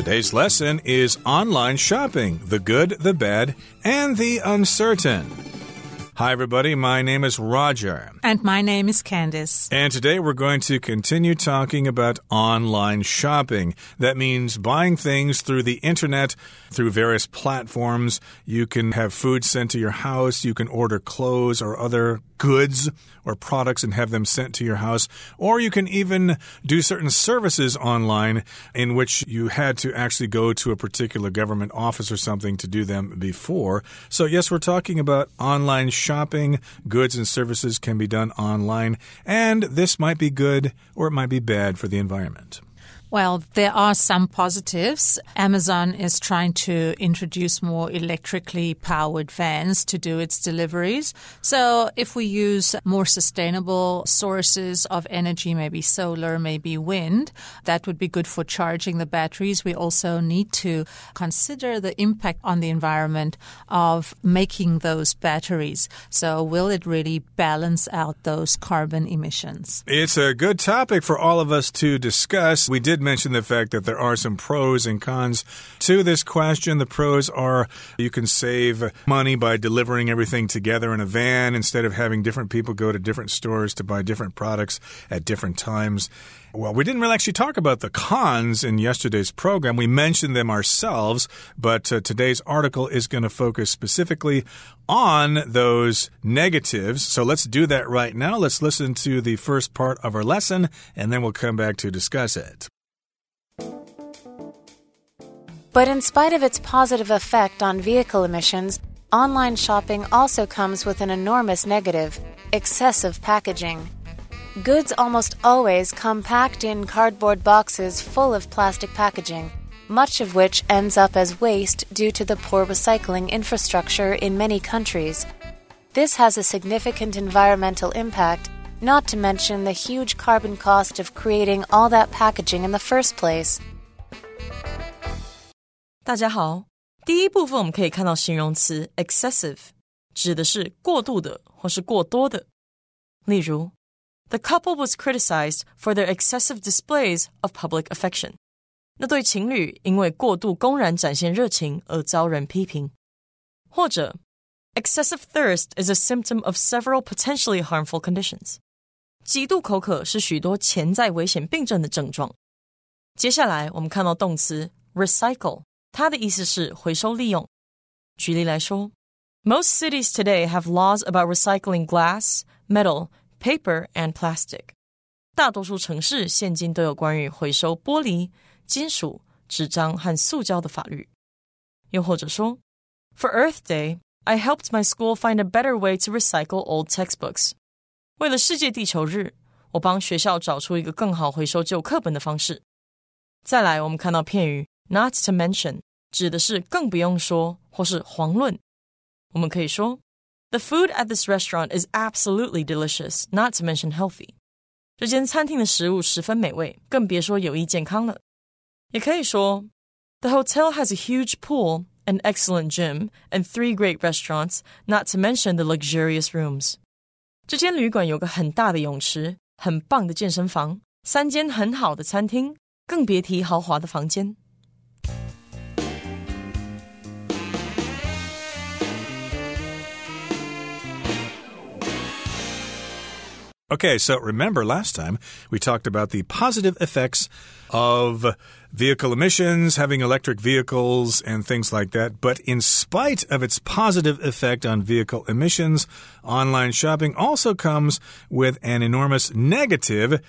Today's lesson is online shopping the good, the bad, and the uncertain. Hi, everybody. My name is Roger. And my name is Candice. And today we're going to continue talking about online shopping. That means buying things through the internet, through various platforms. You can have food sent to your house, you can order clothes or other goods or products and have them sent to your house. Or you can even do certain services online in which you had to actually go to a particular government office or something to do them before. So, yes, we're talking about online shopping. Goods and services can be done online. And this might be good or it might be bad for the environment. Well, there are some positives. Amazon is trying to introduce more electrically powered vans to do its deliveries. So, if we use more sustainable sources of energy, maybe solar, maybe wind, that would be good for charging the batteries. We also need to consider the impact on the environment of making those batteries. So, will it really balance out those carbon emissions? It's a good topic for all of us to discuss. We did did mention the fact that there are some pros and cons to this question. The pros are you can save money by delivering everything together in a van instead of having different people go to different stores to buy different products at different times. Well, we didn't really actually talk about the cons in yesterday's program. We mentioned them ourselves, but uh, today's article is going to focus specifically on those negatives. So let's do that right now. Let's listen to the first part of our lesson, and then we'll come back to discuss it. But in spite of its positive effect on vehicle emissions, online shopping also comes with an enormous negative excessive packaging. Goods almost always come packed in cardboard boxes full of plastic packaging, much of which ends up as waste due to the poor recycling infrastructure in many countries. This has a significant environmental impact, not to mention the huge carbon cost of creating all that packaging in the first place. 大家好，第一部分我们可以看到形容词 excessive，指的是过度的或是过多的。例如，The couple was criticized for their excessive displays of public affection。那对情侣因为过度公然展现热情而遭人批评。或者，excessive thirst is a symptom of several potentially harmful conditions。极度口渴是许多潜在危险病症的症状。接下来我们看到动词 recycle。 它的意思是回收利用。举例来说，Most cities today have laws about recycling glass, metal, paper, and plastic。大多数城市现今都有关于回收玻璃、金属、纸张和塑胶的法律。又或者说，For Earth Day, I helped my school find a better way to recycle old textbooks。为了世界地球日，我帮学校找出一个更好回收旧课本的方式。再来，我们看到片语 not to mention 指的是更不用说或是遑论。我们可以说，The food at this restaurant is absolutely delicious, not to mention healthy。这间餐厅的食物十分美味，更别说有益健康了。也可以说，The hotel has a huge pool, an excellent gym, and three great restaurants, not to mention the luxurious rooms。这间旅馆有个很大的泳池，很棒的健身房，三间很好的餐厅，更别提豪华的房间。 Okay, so remember last time we talked about the positive effects of vehicle emissions, having electric vehicles, and things like that. But in spite of its positive effect on vehicle emissions, online shopping also comes with an enormous negative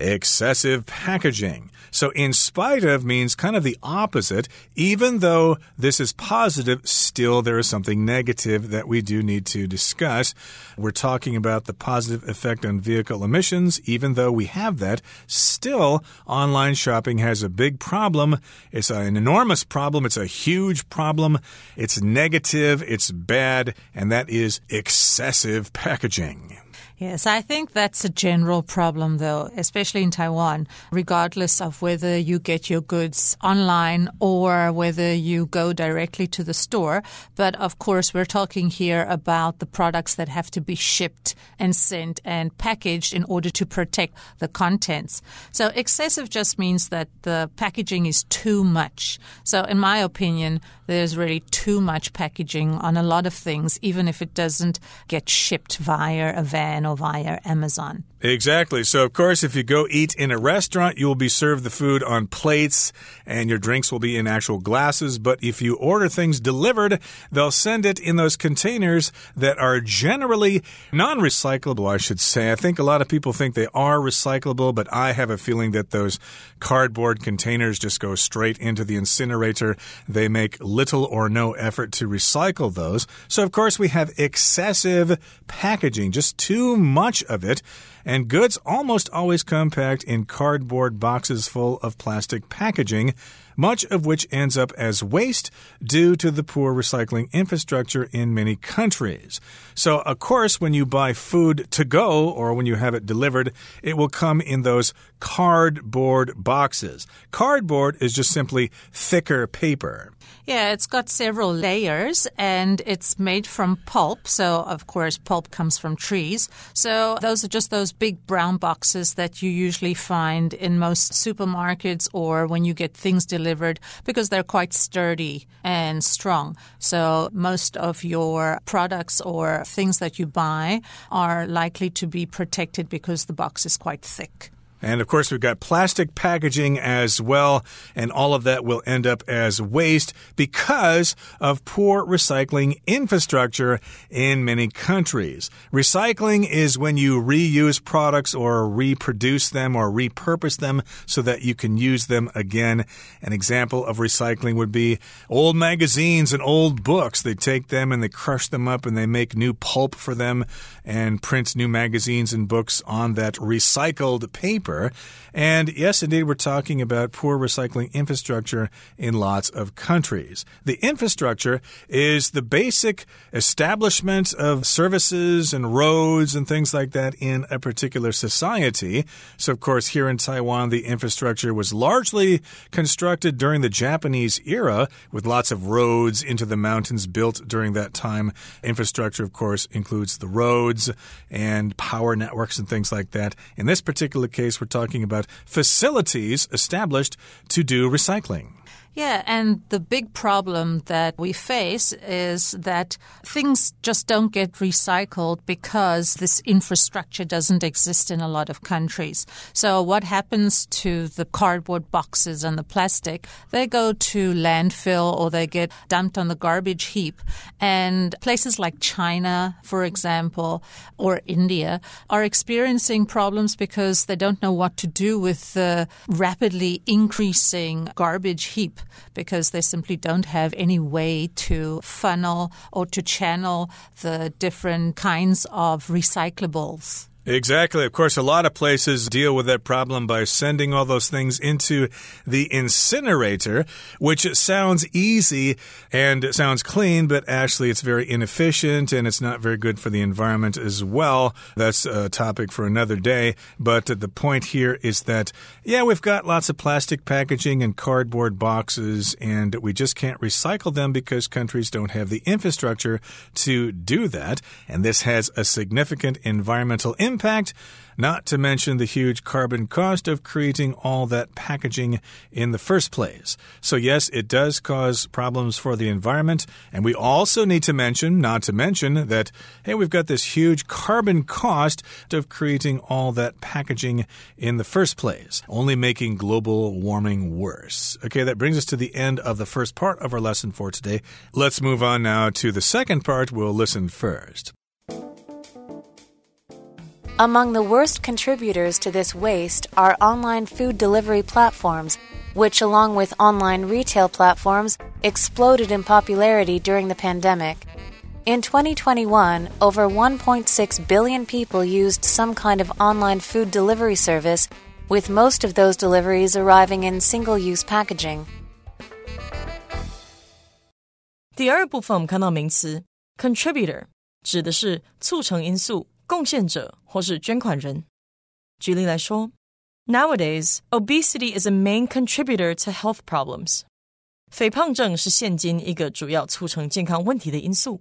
excessive packaging. So, in spite of means kind of the opposite. Even though this is positive, still there is something negative that we do need to discuss. We're talking about the positive effect on vehicle emissions. Even though we have that, still online shopping has a big problem. It's an enormous problem. It's a huge problem. It's negative. It's bad. And that is excessive packaging. Yes, I think that's a general problem though, especially in Taiwan, regardless of whether you get your goods online or whether you go directly to the store. But of course, we're talking here about the products that have to be shipped and sent and packaged in order to protect the contents. So excessive just means that the packaging is too much. So in my opinion, there's really too much packaging on a lot of things, even if it doesn't get shipped via a van via Amazon. Exactly. So, of course, if you go eat in a restaurant, you will be served the food on plates and your drinks will be in actual glasses. But if you order things delivered, they'll send it in those containers that are generally non recyclable, I should say. I think a lot of people think they are recyclable, but I have a feeling that those cardboard containers just go straight into the incinerator. They make little or no effort to recycle those. So, of course, we have excessive packaging, just too much of it and goods almost always come packed in cardboard boxes full of plastic packaging, much of which ends up as waste due to the poor recycling infrastructure in many countries. So, of course, when you buy food to go or when you have it delivered, it will come in those cardboard boxes. Cardboard is just simply thicker paper. Yeah, it's got several layers and it's made from pulp. So, of course, pulp comes from trees. So, those are just those big brown boxes that you usually find in most supermarkets or when you get things delivered because they're quite sturdy and strong. So, most of your products or things that you buy are likely to be protected because the box is quite thick. And of course, we've got plastic packaging as well, and all of that will end up as waste because of poor recycling infrastructure in many countries. Recycling is when you reuse products or reproduce them or repurpose them so that you can use them again. An example of recycling would be old magazines and old books. They take them and they crush them up and they make new pulp for them and print new magazines and books on that recycled paper paper. And yes, indeed, we're talking about poor recycling infrastructure in lots of countries. The infrastructure is the basic establishment of services and roads and things like that in a particular society. So, of course, here in Taiwan, the infrastructure was largely constructed during the Japanese era with lots of roads into the mountains built during that time. Infrastructure, of course, includes the roads and power networks and things like that. In this particular case, we're talking about facilities established to do recycling. Yeah, and the big problem that we face is that things just don't get recycled because this infrastructure doesn't exist in a lot of countries. So, what happens to the cardboard boxes and the plastic? They go to landfill or they get dumped on the garbage heap. And places like China, for example, or India are experiencing problems because they don't know what to do with the rapidly increasing garbage heap because they simply don't have any way to funnel or to channel the different kinds of recyclables. Exactly. Of course, a lot of places deal with that problem by sending all those things into the incinerator, which sounds easy and sounds clean, but actually it's very inefficient and it's not very good for the environment as well. That's a topic for another day. But the point here is that, yeah, we've got lots of plastic packaging and cardboard boxes, and we just can't recycle them because countries don't have the infrastructure to do that. And this has a significant environmental impact impact, not to mention the huge carbon cost of creating all that packaging in the first place. So, yes, it does cause problems for the environment. And we also need to mention, not to mention, that, hey, we've got this huge carbon cost of creating all that packaging in the first place, only making global warming worse. Okay, that brings us to the end of the first part of our lesson for today. Let's move on now to the second part. We'll listen first. Among the worst contributors to this waste are online food delivery platforms, which, along with online retail platforms, exploded in popularity during the pandemic. In 2021, over 1.6 billion people used some kind of online food delivery service, with most of those deliveries arriving in single use packaging. 第二部分我们看到名词 contributor 指的是促成因素、 贡献者或是捐款人。举例来说，Nowadays, obesity is a main contributor to health problems. 肥胖症是现今一个主要促成健康问题的因素。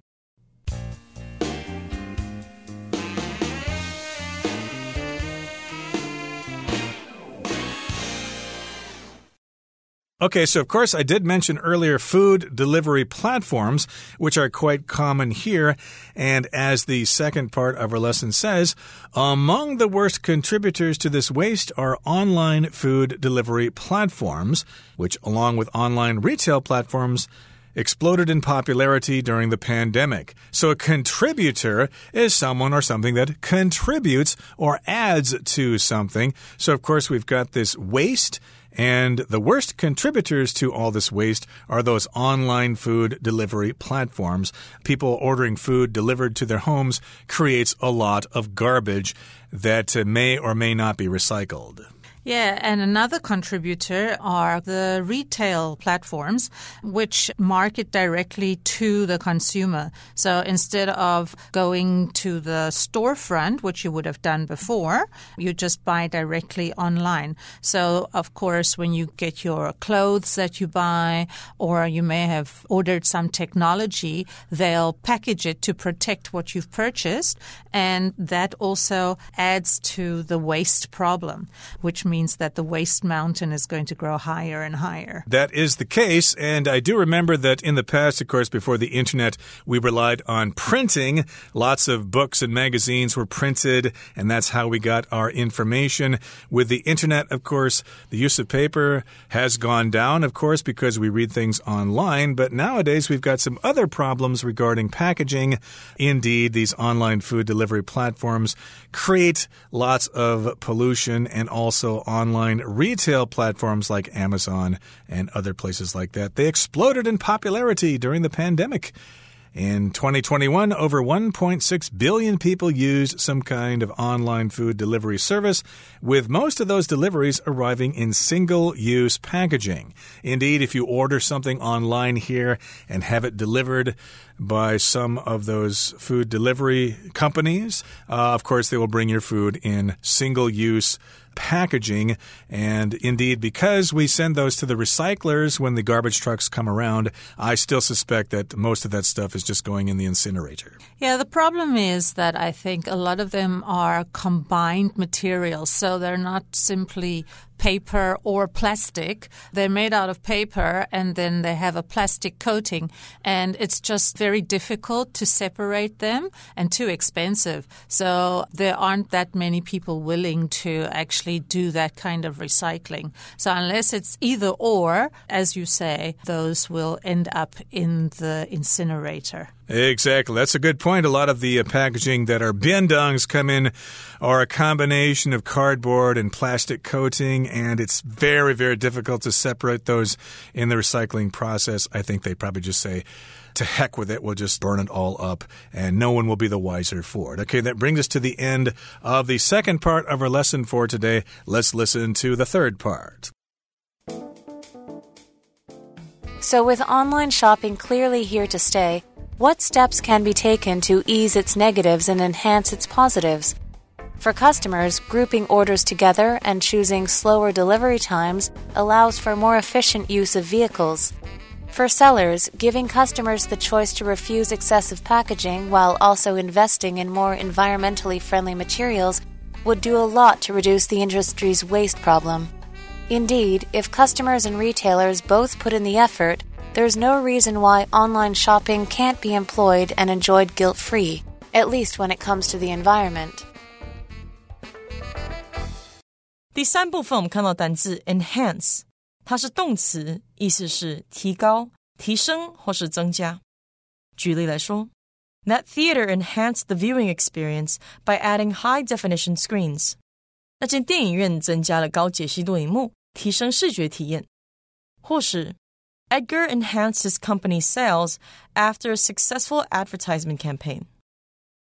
Okay, so of course, I did mention earlier food delivery platforms, which are quite common here. And as the second part of our lesson says, among the worst contributors to this waste are online food delivery platforms, which, along with online retail platforms, exploded in popularity during the pandemic. So a contributor is someone or something that contributes or adds to something. So, of course, we've got this waste and the worst contributors to all this waste are those online food delivery platforms. People ordering food delivered to their homes creates a lot of garbage that may or may not be recycled. Yeah, and another contributor are the retail platforms, which market directly to the consumer. So instead of going to the storefront, which you would have done before, you just buy directly online. So, of course, when you get your clothes that you buy, or you may have ordered some technology, they'll package it to protect what you've purchased. And that also adds to the waste problem, which means that the waste mountain is going to grow higher and higher. That is the case. And I do remember that in the past, of course, before the internet, we relied on printing. Lots of books and magazines were printed, and that's how we got our information. With the internet, of course, the use of paper has gone down, of course, because we read things online. But nowadays, we've got some other problems regarding packaging. Indeed, these online food delivery platforms create lots of pollution and also online retail platforms like Amazon and other places like that. They exploded in popularity during the pandemic. In 2021, over 1.6 billion people used some kind of online food delivery service, with most of those deliveries arriving in single use packaging. Indeed, if you order something online here and have it delivered by some of those food delivery companies, uh, of course, they will bring your food in single use packaging. And indeed, because we send those to the recyclers when the garbage trucks come around, I still suspect that most of that stuff is just going in the incinerator. Yeah, the problem is that I think a lot of them are combined materials. So they're not simply paper or plastic. They're made out of paper and then they have a plastic coating. And it's just very difficult to separate them and too expensive. So there aren't that many people willing to actually do that kind of recycling. So unless it's either or, as you say, those will end up in the incinerator. Exactly. That's a good point. A lot of the uh, packaging that our bindongs come in are a combination of cardboard and plastic coating, and it's very, very difficult to separate those in the recycling process. I think they probably just say, to heck with it, we'll just burn it all up, and no one will be the wiser for it. Okay, that brings us to the end of the second part of our lesson for today. Let's listen to the third part. So, with online shopping clearly here to stay, what steps can be taken to ease its negatives and enhance its positives? For customers, grouping orders together and choosing slower delivery times allows for more efficient use of vehicles. For sellers, giving customers the choice to refuse excessive packaging while also investing in more environmentally friendly materials would do a lot to reduce the industry's waste problem. Indeed, if customers and retailers both put in the effort, there's no reason why online shopping can't be employed and enjoyed guilt free, at least when it comes to the environment. 第三部分我们看到单字 enhance，它是动词，意思是提高、提升或是增加。举例来说，That theater enhanced the viewing experience by adding high definition screens。那间电影院增加了高解析度荧幕，提升视觉体验。或是 Edgar enhanced his company's sales after a successful advertisement campaign.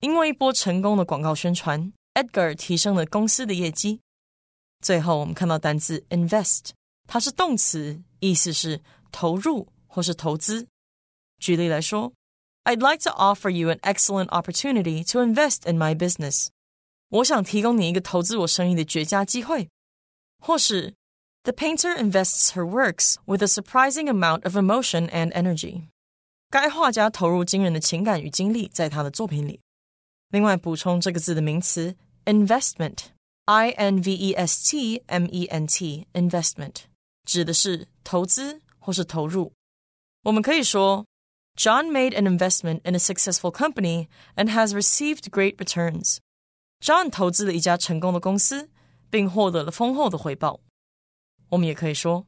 因为一波成功的广告宣传，Edgar 提升了公司的业绩。最后，我们看到单词 invest，它是动词，意思是投入或是投资。举例来说，I'd like to offer you an excellent opportunity to invest in my business. 我想提供你一个投资我生意的绝佳机会，或是 The painter invests her works with a surprising amount of emotion and energy。该画家投入惊人的情感与精力在他的作品里。另外，补充这个字的名词 investment，i n v e s t m e n t，investment 指的是投资或是投入。我们可以说，John made an investment in a successful company and has received great returns。John 投资了一家成功的公司，并获得了丰厚的回报。 我们也可以说，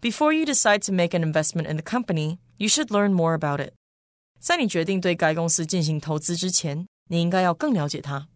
Before you decide to make an investment in the company, you should learn more about it。在你决定对该公司进行投资之前，你应该要更了解它。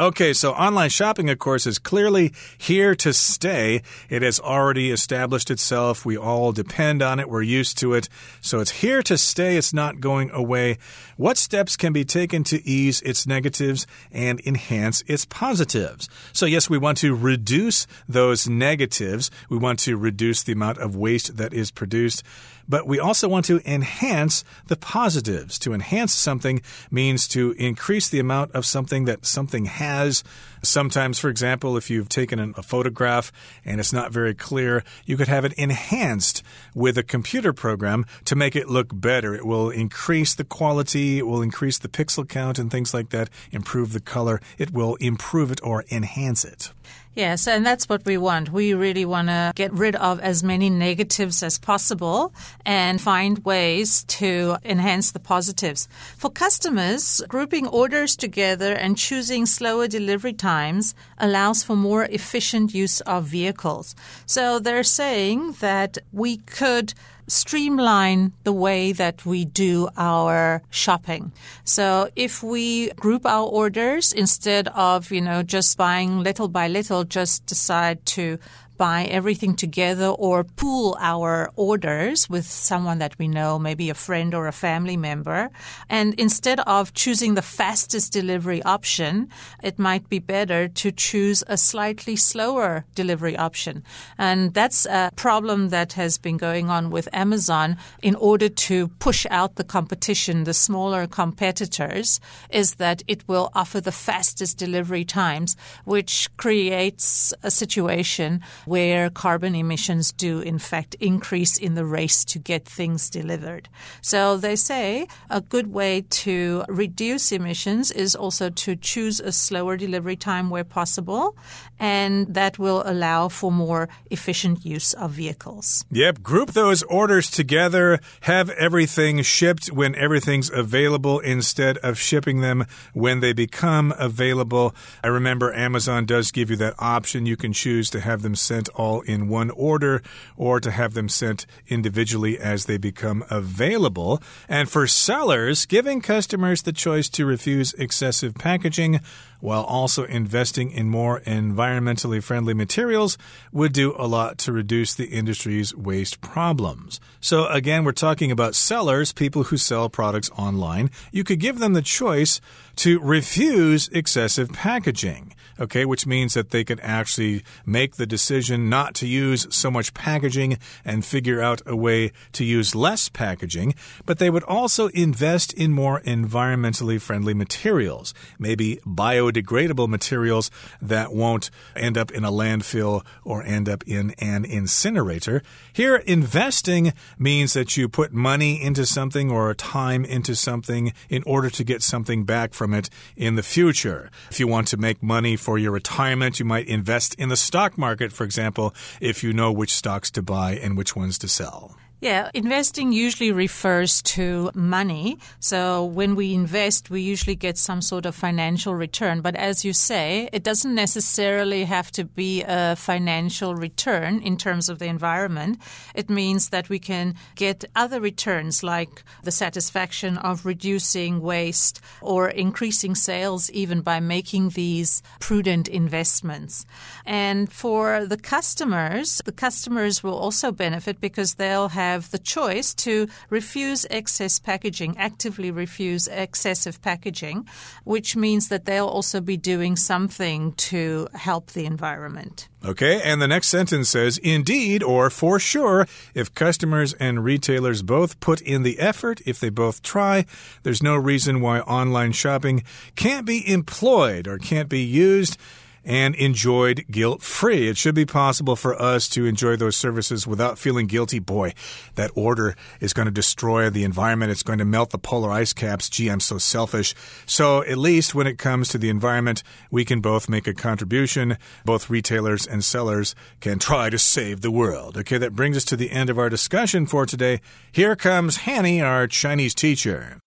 Okay, so online shopping, of course, is clearly here to stay. It has already established itself. We all depend on it. We're used to it. So it's here to stay. It's not going away. What steps can be taken to ease its negatives and enhance its positives? So, yes, we want to reduce those negatives. We want to reduce the amount of waste that is produced but we also want to enhance the positives. To enhance something means to increase the amount of something that something has. Sometimes, for example, if you've taken a photograph and it's not very clear, you could have it enhanced with a computer program to make it look better. It will increase the quality, it will increase the pixel count and things like that, improve the color. It will improve it or enhance it. Yes, and that's what we want. We really want to get rid of as many negatives as possible and find ways to enhance the positives. For customers, grouping orders together and choosing slower delivery times allows for more efficient use of vehicles. So they're saying that we could streamline the way that we do our shopping. So if we group our orders instead of, you know, just buying little by little, just decide to buy everything together or pool our orders with someone that we know, maybe a friend or a family member. And instead of choosing the fastest delivery option, it might be better to choose a slightly slower delivery option. And that's a problem that has been going on with Amazon in order to push out the competition, the smaller competitors, is that it will offer the fastest delivery times, which creates a situation where carbon emissions do in fact increase in the race to get things delivered. So they say a good way to reduce emissions is also to choose a slower delivery time where possible, and that will allow for more efficient use of vehicles. Yep, group those orders together, have everything shipped when everything's available instead of shipping them when they become available. I remember Amazon does give you that option. You can choose to have them sent sent all in one order or to have them sent individually as they become available. And for sellers, giving customers the choice to refuse excessive packaging while also investing in more environmentally friendly materials would do a lot to reduce the industry's waste problems. So, again, we're talking about sellers, people who sell products online. You could give them the choice to refuse excessive packaging okay, which means that they can actually make the decision not to use so much packaging and figure out a way to use less packaging, but they would also invest in more environmentally friendly materials, maybe biodegradable materials that won't end up in a landfill or end up in an incinerator. Here, investing means that you put money into something or time into something in order to get something back from it in the future. If you want to make money for for your retirement. You might invest in the stock market, for example, if you know which stocks to buy and which ones to sell. Yeah, investing usually refers to money. So when we invest, we usually get some sort of financial return. But as you say, it doesn't necessarily have to be a financial return in terms of the environment. It means that we can get other returns like the satisfaction of reducing waste or increasing sales even by making these prudent investments. And for the customers, the customers will also benefit because they'll have have the choice to refuse excess packaging, actively refuse excessive packaging, which means that they'll also be doing something to help the environment. Okay, and the next sentence says, indeed, or for sure, if customers and retailers both put in the effort, if they both try, there's no reason why online shopping can't be employed or can't be used and enjoyed guilt free. It should be possible for us to enjoy those services without feeling guilty. Boy, that order is going to destroy the environment. It's going to melt the polar ice caps. Gee, I'm so selfish. So, at least when it comes to the environment, we can both make a contribution. Both retailers and sellers can try to save the world. Okay, that brings us to the end of our discussion for today. Here comes Hanny, our Chinese teacher.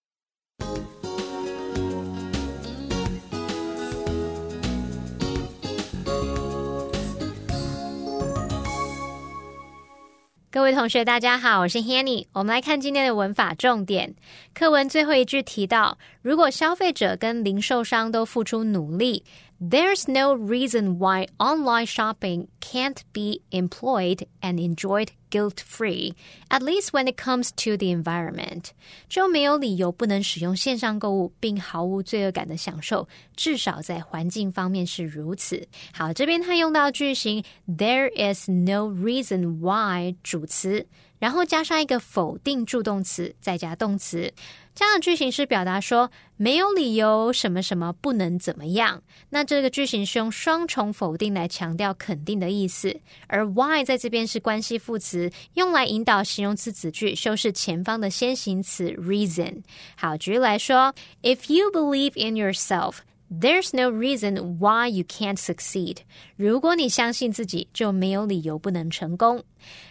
各位同学，大家好，我是 Hanny。我们来看今天的文法重点。课文最后一句提到，如果消费者跟零售商都付出努力。There's no reason why online shopping can't be employed and enjoyed guilt free, at least when it comes to the environment. 就没有理由不能使用线上购物并毫无罪恶感的享受，至少在环境方面是如此。好，这边他用到句型 There is no reason why 主词，然后加上一个否定助动词，再加动词。 这样的句型是表达说没有理由什么什么不能怎么样。那这个句型是用双重否定来强调肯定的意思，而 why 在这边是关系副词，用来引导形容词子句修饰前方的先行词 reason。好，举例来说，If you believe in yourself。There's no reason why you can't succeed。如果你相信自己，就没有理由不能成功。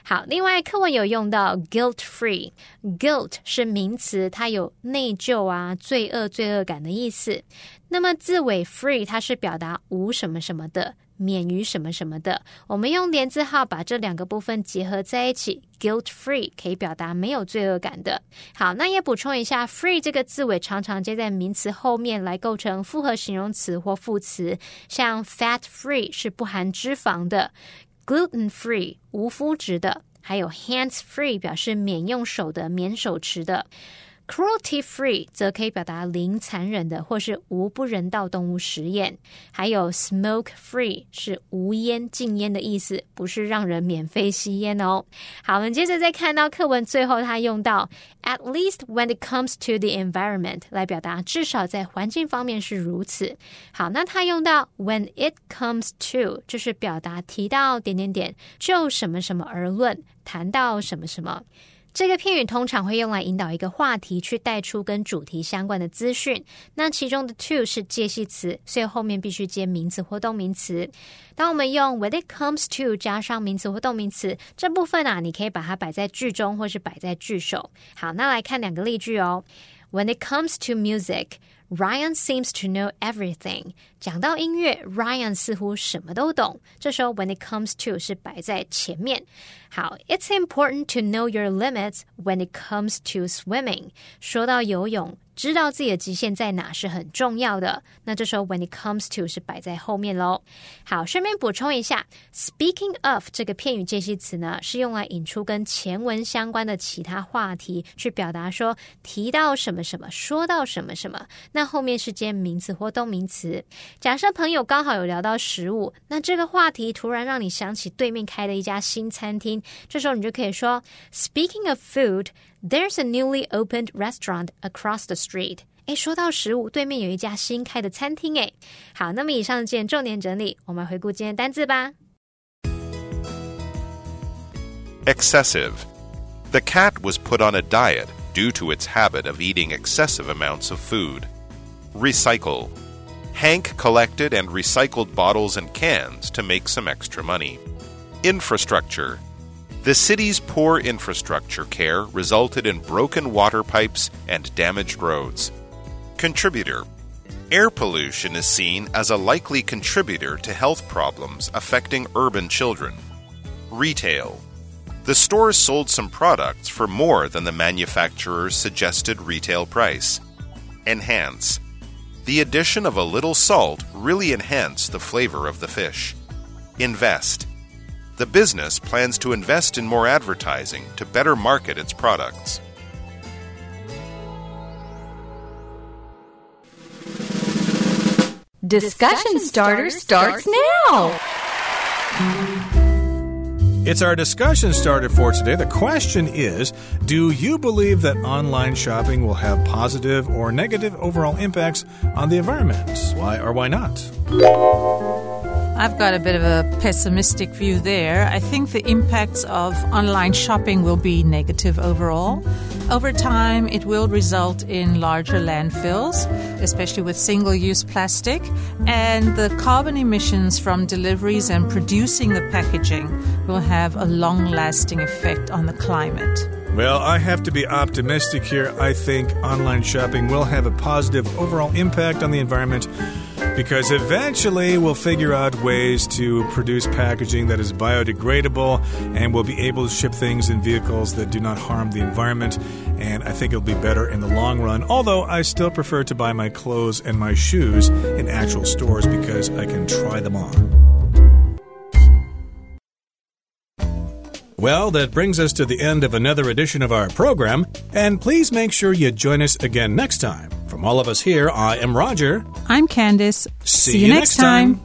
好，另外课文有用到 guilt free。guilt 是名词，它有内疚啊、罪恶、罪恶感的意思。那么字尾 free 它是表达无什么什么的。免于什么什么的，我们用连字号把这两个部分结合在一起，guilt free 可以表达没有罪恶感的。好，那也补充一下，free 这个字尾常常接在名词后面来构成复合形容词或副词，像 fat free 是不含脂肪的，gluten free 无麸质的，还有 hands free 表示免用手的、免手持的。Cruelty-free 则可以表达零残忍的或是无不人道动物实验，还有 smoke-free 是无烟禁烟的意思，不是让人免费吸烟哦。好，我们接着再看到课文最后，它用到 at least when it comes to the environment 来表达至少在环境方面是如此。好，那它用到 when it comes to 就是表达提到点点点就什么什么而论，谈到什么什么。这个片语通常会用来引导一个话题，去带出跟主题相关的资讯。那其中的 to 是介系词，所以后面必须接名词或动名词。当我们用 when it comes to 加上名词或动名词这部分啊，你可以把它摆在句中，或是摆在句首。好，那来看两个例句哦。When it comes to music。Ryan seems to know everything。讲到音乐，Ryan 似乎什么都懂。这时候，when it comes to 是摆在前面。好，It's important to know your limits when it comes to swimming。说到游泳。 知道自己的极限在哪是很重要的。那这时候 when it comes to 是摆在后面喽。好，顺便补充一下，speaking of 这个片语介系词呢，是用来引出跟前文相关的其他话题，去表达说提到什么什么，说到什么什么。那后面是接名词或动名词。假设朋友刚好有聊到食物，那这个话题突然让你想起对面开的一家新餐厅，这时候你就可以说，speaking of food。There's a newly opened restaurant across the street。哎，说到食物，对面有一家新开的餐厅。哎，好，那么以上见重点整理，我们回顾今天单字吧。Excessive. The cat was put on a diet due to its habit of eating excessive amounts of food. Recycle. Hank collected and recycled bottles and cans to make some extra money. Infrastructure. The city's poor infrastructure care resulted in broken water pipes and damaged roads. Contributor Air pollution is seen as a likely contributor to health problems affecting urban children. Retail The stores sold some products for more than the manufacturer's suggested retail price. Enhance The addition of a little salt really enhanced the flavor of the fish. Invest The business plans to invest in more advertising to better market its products. Discussion starter starts now. It's our discussion starter for today. The question is Do you believe that online shopping will have positive or negative overall impacts on the environment? Why or why not? I've got a bit of a pessimistic view there. I think the impacts of online shopping will be negative overall. Over time, it will result in larger landfills, especially with single use plastic, and the carbon emissions from deliveries and producing the packaging will have a long lasting effect on the climate. Well, I have to be optimistic here. I think online shopping will have a positive overall impact on the environment because eventually we'll figure out ways to produce packaging that is biodegradable and we'll be able to ship things in vehicles that do not harm the environment. And I think it'll be better in the long run. Although I still prefer to buy my clothes and my shoes in actual stores because I can try them on. Well, that brings us to the end of another edition of our program, and please make sure you join us again next time. From all of us here, I am Roger. I'm Candice. See you next time.